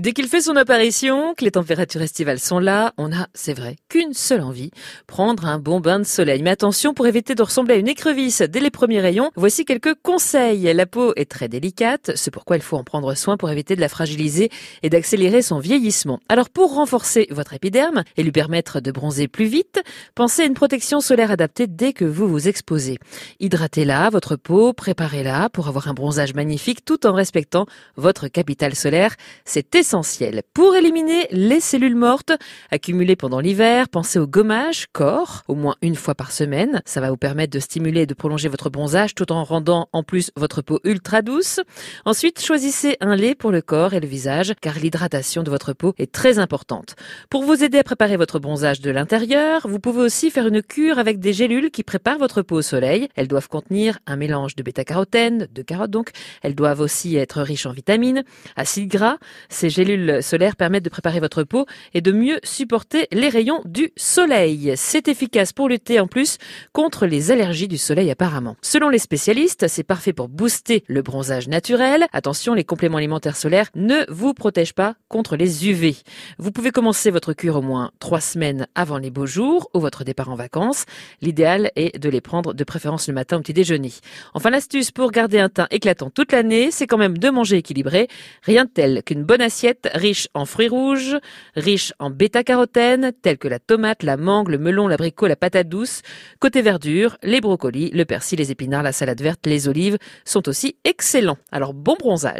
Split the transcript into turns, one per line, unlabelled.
Dès qu'il fait son apparition, que les températures estivales sont là, on a, c'est vrai, qu'une seule envie, prendre un bon bain de soleil. Mais attention, pour éviter de ressembler à une écrevisse dès les premiers rayons, voici quelques conseils. La peau est très délicate, c'est pourquoi il faut en prendre soin pour éviter de la fragiliser et d'accélérer son vieillissement. Alors pour renforcer votre épiderme et lui permettre de bronzer plus vite, pensez à une protection solaire adaptée dès que vous vous exposez. Hydratez-la, votre peau, préparez-la pour avoir un bronzage magnifique tout en respectant votre capital solaire. C'est Pour éliminer les cellules mortes accumulées pendant l'hiver, pensez au gommage corps, au moins une fois par semaine. Ça va vous permettre de stimuler et de prolonger votre bronzage tout en rendant en plus votre peau ultra douce. Ensuite, choisissez un lait pour le corps et le visage car l'hydratation de votre peau est très importante. Pour vous aider à préparer votre bronzage de l'intérieur, vous pouvez aussi faire une cure avec des gélules qui préparent votre peau au soleil. Elles doivent contenir un mélange de bêta-carotène, de carottes donc. Elles doivent aussi être riches en vitamines, acides gras. Ces gélules solaires permettent de préparer votre peau et de mieux supporter les rayons du soleil. C'est efficace pour lutter en plus contre les allergies du soleil apparemment. Selon les spécialistes, c'est parfait pour booster le bronzage naturel. Attention, les compléments alimentaires solaires ne vous protègent pas contre les UV. Vous pouvez commencer votre cure au moins trois semaines avant les beaux jours ou votre départ en vacances. L'idéal est de les prendre de préférence le matin au petit déjeuner. Enfin, l'astuce pour garder un teint éclatant toute l'année, c'est quand même de manger équilibré. Rien de tel qu'une bonne assiette riche en fruits rouges, riche en bêta-carotène, tels que la tomate, la mangue, le melon, l'abricot, la patate douce. Côté verdure, les brocolis, le persil, les épinards, la salade verte, les olives sont aussi excellents. Alors bon bronzage.